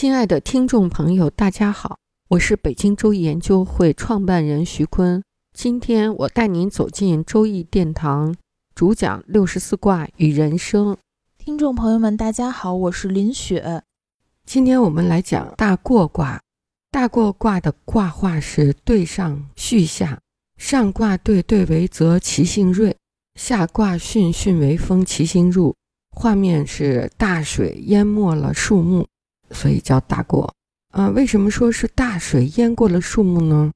亲爱的听众朋友，大家好，我是北京周易研究会创办人徐坤。今天我带您走进周易殿堂，主讲六十四卦与人生。听众朋友们，大家好，我是林雪。今天我们来讲大过卦。大过卦的卦画是对上巽下，上卦对对为泽，其性锐；下卦巽巽为风，其性入。画面是大水淹没了树木。所以叫大过啊？为什么说是大水淹过了树木呢？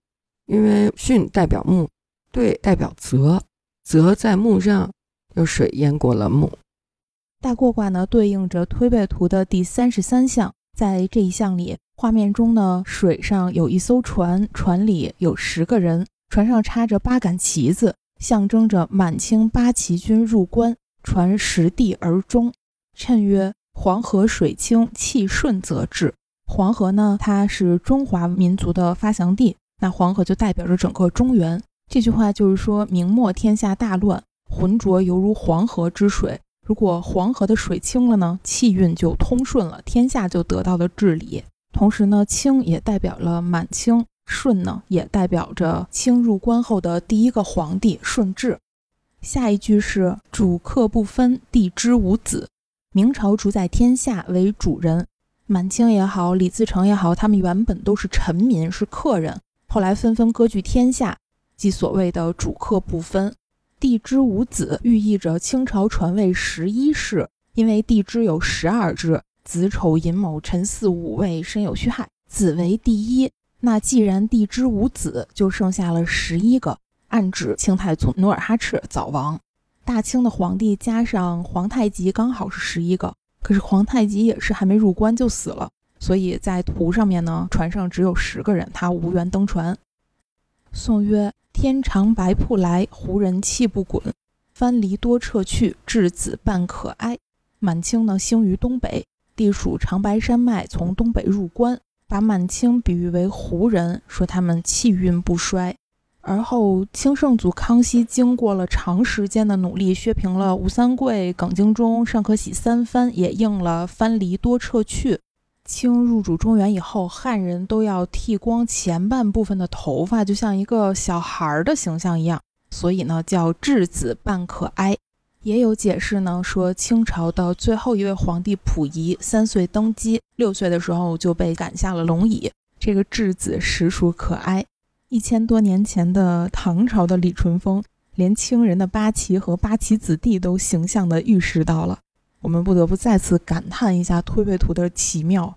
因为巽代表木，兑代表泽，泽在木上，有水淹过了木。大过卦呢，对应着推背图的第三十三项。在这一项里，画面中呢，水上有一艘船，船里有十个人，船上插着八杆旗子，象征着满清八旗军入关，船实地而终。谶曰。黄河水清气顺则治。黄河呢，它是中华民族的发祥地，那黄河就代表着整个中原。这句话就是说明末天下大乱，浑浊犹如黄河之水。如果黄河的水清了呢，气运就通顺了，天下就得到了治理。同时呢，清也代表了满清，顺呢也代表着清入关后的第一个皇帝顺治。下一句是主客不分，地支无子。明朝主宰天下为主人，满清也好，李自成也好，他们原本都是臣民，是客人，后来纷纷割据天下，即所谓的主客不分。地支五子寓意着清朝传位十一世，因为地支有十二支，子丑寅卯辰巳午未申酉戌亥，子为第一。那既然地支五子，就剩下了十一个，暗指清太祖努尔哈赤早亡。大清的皇帝加上皇太极刚好是十一个，可是皇太极也是还没入关就死了，所以在图上面呢，船上只有十个人，他无缘登船。宋曰：“天长白瀑来，胡人气不滚；藩篱多撤去，稚子半可哀。”满清呢兴于东北，地属长白山脉，从东北入关，把满清比喻为胡人，说他们气运不衰。而后，清圣祖康熙经过了长时间的努力，削平了吴三桂、耿精忠、尚可喜三藩，也应了藩篱多撤去。清入主中原以后，汉人都要剃光前半部分的头发，就像一个小孩儿的形象一样，所以呢叫稚子半可哀。也有解释呢，说清朝的最后一位皇帝溥仪三岁登基，六岁的时候就被赶下了龙椅，这个稚子实属可哀。一千多年前的唐朝的李淳风，连清人的八旗和八旗子弟都形象地预示到了。我们不得不再次感叹一下推背图的奇妙。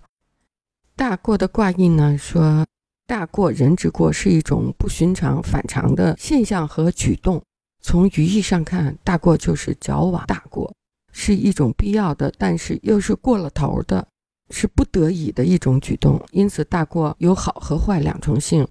大过的卦意呢，说大过人之过是一种不寻常、反常的现象和举动。从语义上看，大过就是矫枉大过，是一种必要的，但是又是过了头的，是不得已的一种举动。因此，大过有好和坏两重性。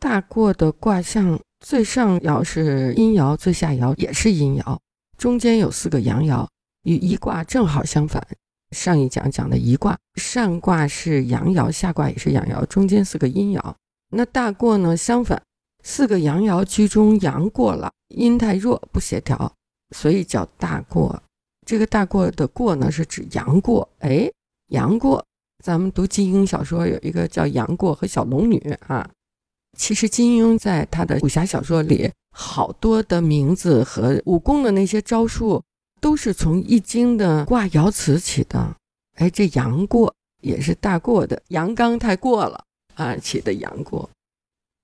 大过的卦象，最上爻是阴爻，最下爻也是阴爻，中间有四个阳爻，与一卦正好相反。上一讲讲的一卦，上卦是阳爻，下卦也是阳爻，中间四个阴爻。那大过呢，相反，四个阳爻居中，阳过了，阴太弱，不协调，所以叫大过。这个大过的过呢，是指阳过。哎，阳过，咱们读金庸小说有一个叫杨过和小龙女啊。其实金庸在他的武侠小说里，好多的名字和武功的那些招数，都是从《易经》的卦爻辞起的。哎，这阳过也是大过的，阳刚太过了啊，起的阳过。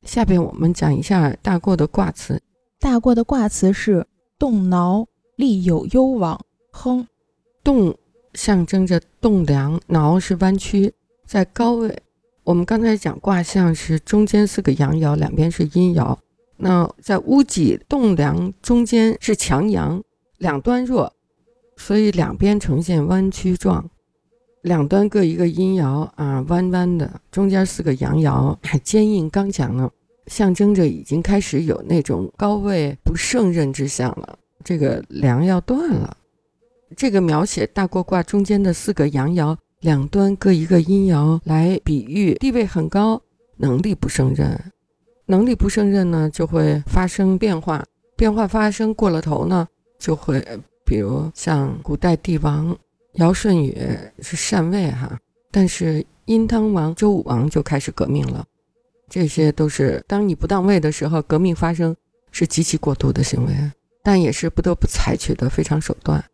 下边我们讲一下大过的卦辞。大过的卦辞是动挠，利有攸往，亨。动象征着栋梁，挠是弯曲，在高位。我们刚才讲卦象是中间四个阳爻，两边是阴爻。那在屋脊栋梁中间是强阳，两端弱。所以两边呈现弯曲状，两端各一个阴爻啊，弯弯的，中间四个阳爻，还坚硬刚强呢，象征着已经开始有那种高位不胜任之象了。这个梁要断了。这个描写大过卦中间的四个阳爻，两端各一个阴爻，来比喻地位很高，能力不胜任。能力不胜任呢，就会发生变化，变化发生过了头呢，就会比如像古代帝王尧舜禹是禅位哈，但是殷汤王、周武王就开始革命了。这些都是当你不当位的时候，革命发生是极其过度的行为，但也是不得不采取的非常手段。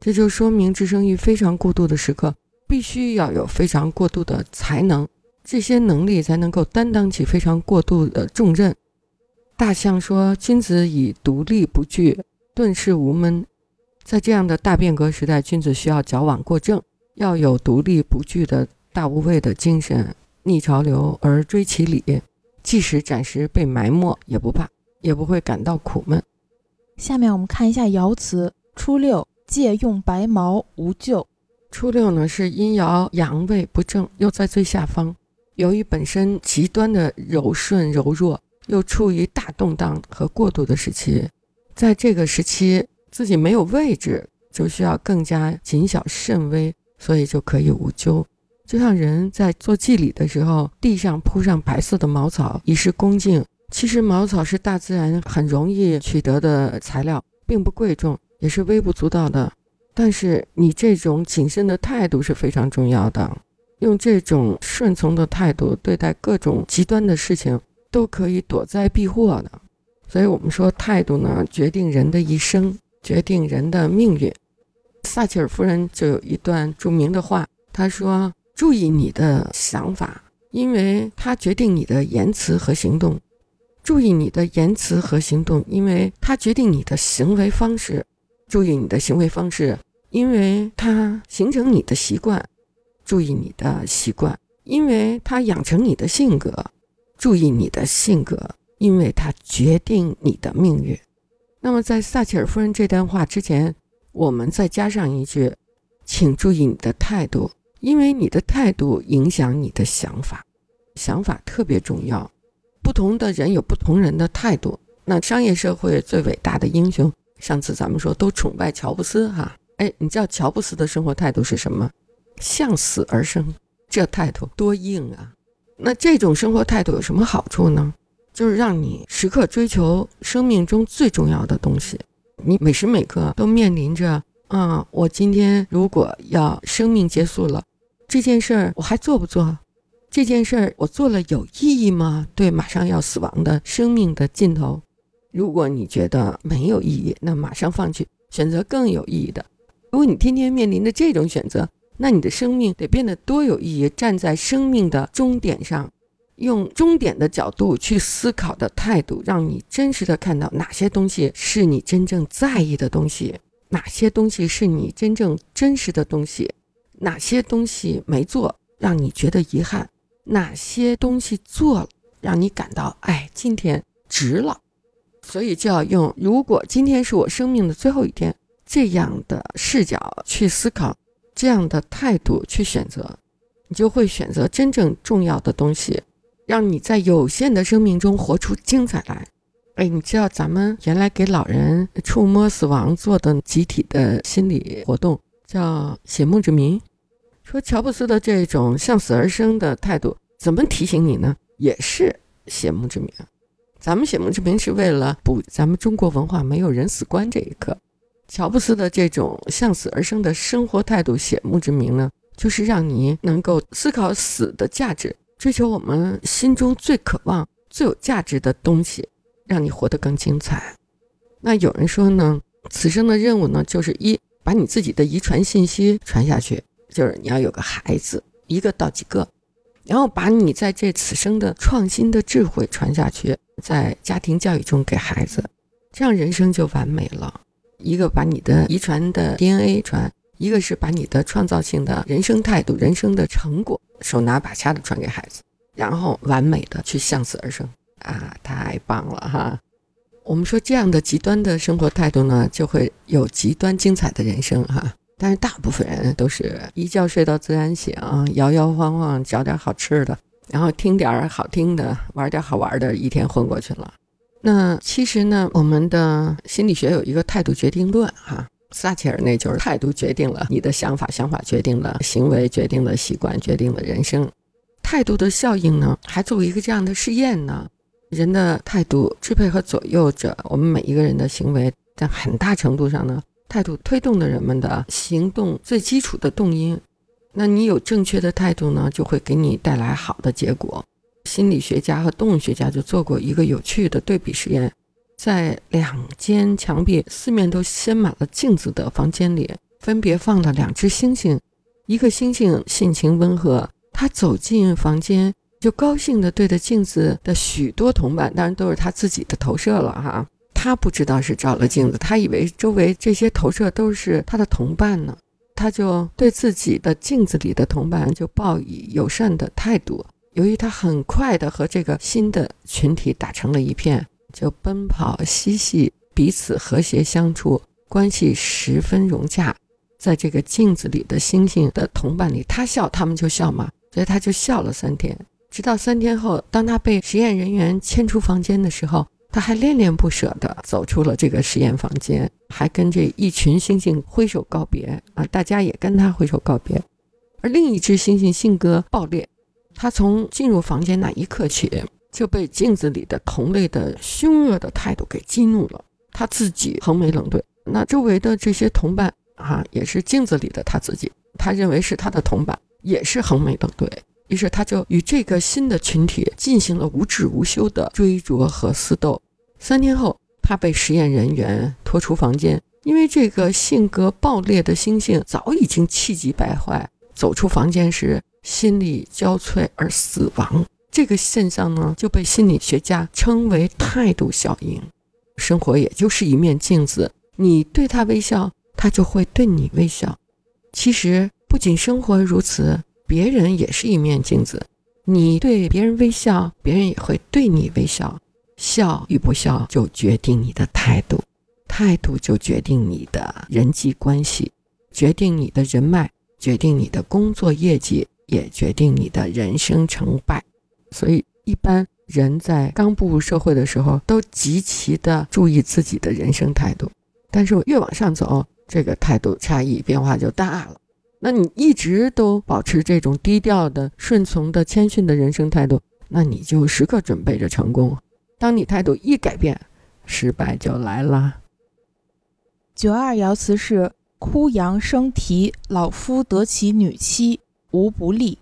这就说明置生于非常过度的时刻，必须要有非常过度的才能。这些能力才能够担当起非常过度的重任。大象说：“君子以独立不惧，顿世无闷。”在这样的大变革时代，君子需要矫枉过正，要有独立不惧的大无畏的精神，逆潮流而追其理，即使暂时被埋没也不怕，也不会感到苦闷。下面我们看一下爻辞：初六，借用白毛，无咎。初六呢是阴爻阳位不正，又在最下方。由于本身极端的柔顺柔弱，又处于大动荡和过渡的时期，在这个时期自己没有位置，就需要更加谨小慎微，所以就可以无咎。就像人在做祭礼的时候，地上铺上白色的茅草以示恭敬。其实茅草是大自然很容易取得的材料，并不贵重，也是微不足道的。但是你这种谨慎的态度是非常重要的。用这种顺从的态度对待各种极端的事情，都可以躲灾避祸的。所以，我们说态度呢，决定人的一生，决定人的命运。撒切尔夫人就有一段著名的话，她说：“注意你的想法，因为它决定你的言辞和行动；注意你的言辞和行动，因为它决定你的行为方式；注意你的行为方式，因为它形成你的习惯。”注意你的习惯，因为它养成你的性格；注意你的性格，因为它决定你的命运。那么，在撒切尔夫人这段话之前，我们再加上一句：请注意你的态度，因为你的态度影响你的想法。想法特别重要，不同的人有不同人的态度。那商业社会最伟大的英雄，上次咱们说都崇拜乔布斯哈。哎，你知道乔布斯的生活态度是什么？向死而生，这态度多硬啊！那这种生活态度有什么好处呢？就是让你时刻追求生命中最重要的东西。你每时每刻都面临着啊，我今天如果要生命结束了，这件事儿我还做不做？这件事儿我做了有意义吗？对，马上要死亡的生命的尽头，如果你觉得没有意义，那马上放弃，选择更有意义的。如果你天天面临着这种选择，那你的生命得变得多有意义！站在生命的终点上，用终点的角度去思考的态度，让你真实的看到哪些东西是你真正在意的东西，哪些东西是你真正真实的东西，哪些东西没做让你觉得遗憾，哪些东西做了让你感到哎，今天值了。所以就要用如果今天是我生命的最后一天这样的视角去思考。这样的态度去选择，你就会选择真正重要的东西，让你在有限的生命中活出精彩来。哎，你知道咱们原来给老人触摸死亡做的集体的心理活动叫写墓志铭，说乔布斯的这种向死而生的态度，怎么提醒你呢？也是写墓志铭。咱们写墓志铭是为了补咱们中国文化没有人死观这一课。乔布斯的这种向死而生的生活态度，写墓志铭呢，就是让你能够思考死的价值，追求我们心中最渴望、最有价值的东西，让你活得更精彩。那有人说呢，此生的任务呢，就是一把你自己的遗传信息传下去，就是你要有个孩子，一个到几个，然后把你在这此生的创新的智慧传下去，在家庭教育中给孩子，这样人生就完美了。一个把你的遗传的 DNA 传，一个是把你的创造性的人生态度、人生的成果手拿把掐的传给孩子，然后完美的去向死而生啊！太棒了哈！我们说这样的极端的生活态度呢，就会有极端精彩的人生哈。但是大部分人都是一觉睡到自然醒，摇摇晃晃找点好吃的，然后听点儿好听的，玩点好玩的，一天混过去了。那其实呢，我们的心理学有一个态度决定论哈，撒切尔那就是态度决定了你的想法，想法决定了行为，决定了习惯，决定了人生。态度的效应呢，还作为一个这样的试验呢，人的态度支配和左右着我们每一个人的行为，在很大程度上呢。态度推动了人们的行动最基础的动因，那你有正确的态度呢，就会给你带来好的结果。心理学家和动物学家就做过一个有趣的对比实验，在两间墙壁四面都镶满了镜子的房间里，分别放了两只猩猩。一个猩猩性情温和，他走进房间就高兴地对着镜子的许多同伴，当然都是他自己的投射了哈。他不知道是照了镜子，他以为周围这些投射都是他的同伴呢。他就对自己的镜子里的同伴就报以友善的态度。由于他很快的和这个新的群体打成了一片，就奔跑嬉戏，彼此和谐相处，关系十分融洽。在这个镜子里的星星的同伴里，他笑，他们就笑嘛，所以他就笑了三天。直到三天后，当他被实验人员牵出房间的时候。他还恋恋不舍地走出了这个实验房间，还跟这一群猩猩挥手告别啊！大家也跟他挥手告别。而另一只猩猩性格暴烈，他从进入房间那一刻起，就被镜子里的同类的凶恶的态度给激怒了。他自己横眉冷对，那周围的这些同伴啊，也是镜子里的他自己，他认为是他的同伴，也是横眉冷对。于是他就与这个新的群体进行了无止无休的追逐和厮斗。三天后，他被实验人员拖出房间，因为这个性格暴烈的猩猩早已经气急败坏，走出房间时心力交瘁而死亡。这个现象呢，就被心理学家称为态度效应。生活也就是一面镜子，你对他微笑，他就会对你微笑。其实不仅生活如此。别人也是一面镜子，你对别人微笑，别人也会对你微笑。笑与不笑就决定你的态度，态度就决定你的人际关系，决定你的人脉，决定你的工作业绩，也决定你的人生成败。所以，一般人在刚步入社会的时候，都极其的注意自己的人生态度。但是，越往上走，这个态度差异变化就大了。那你一直都保持这种低调的、顺从的、谦逊的人生态度，那你就时刻准备着成功。当你态度一改变，失败就来了。九二爻辞是“枯阳生啼，老夫得其女妻，无不利”。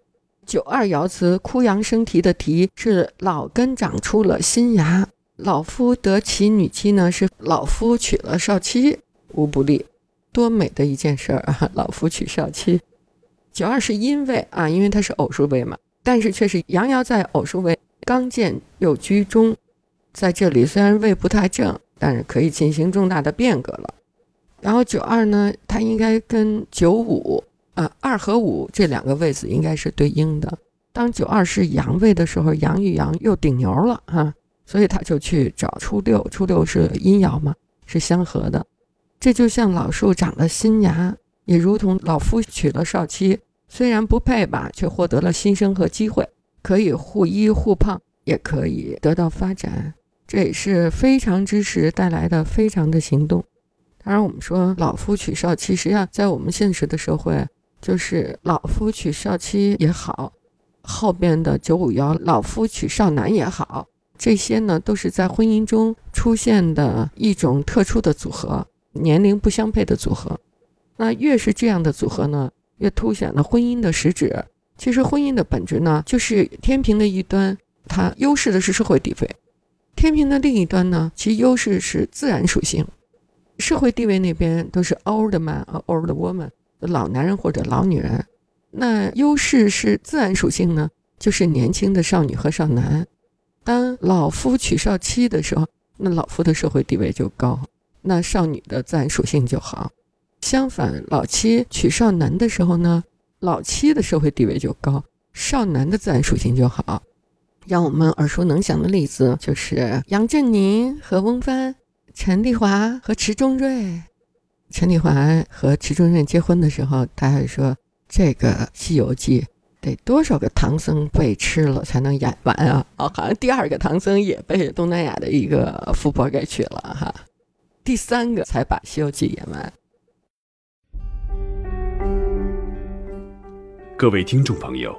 九二爻辞“枯阳生啼”的啼是老根长出了新芽，老夫得其女妻呢是老夫娶了少妻，无不利。多美的一件事儿啊！老夫娶少妻，九二是因为啊，因为它是偶数位嘛，但是却是阳爻在偶数位，刚健又居中，在这里虽然位不太正，但是可以进行重大的变革了。然后九二呢，它应该跟九五啊，二和五这两个位子应该是对应的。当九二是阳位的时候，阳与阳又顶牛了哈，所以他就去找初六，初六是阴爻嘛，是相合的。这就像老树长了新芽，也如同老夫娶了少妻，虽然不配吧，却获得了新生和机会，可以互依互胖，也可以得到发展。这也是非常之时带来的非常的行动。当然，我们说老夫娶少妻，实际上在我们现实的社会，就是老夫娶少妻也好，后边的九五幺老夫娶少男也好，这些呢都是在婚姻中出现的一种特殊的组合。年龄不相配的组合，那越是这样的组合呢，越凸显了婚姻的实质。其实婚姻的本质呢，就是天平的一端，它优势的是社会地位；天平的另一端呢，其优势是自然属性。社会地位那边都是 old man 和 old woman，老男人或者老女人。那优势是自然属性呢，就是年轻的少女和少男。当老夫娶少妻的时候，那老夫的社会地位就高。那少女的自然属性就好，相反，老妻娶少男的时候呢，老妻的社会地位就高，少男的自然属性就好。让我们耳熟能详的例子就是杨振宁和翁帆陈丽华和池中瑞。陈丽华和池中瑞结婚的时候，他还说这个《西游记》得多少个唐僧被吃了才能演完啊？哦，好像第二个唐僧也被东南亚的一个富婆给娶了哈，第三个才把《西游记》演完。各位听众朋友，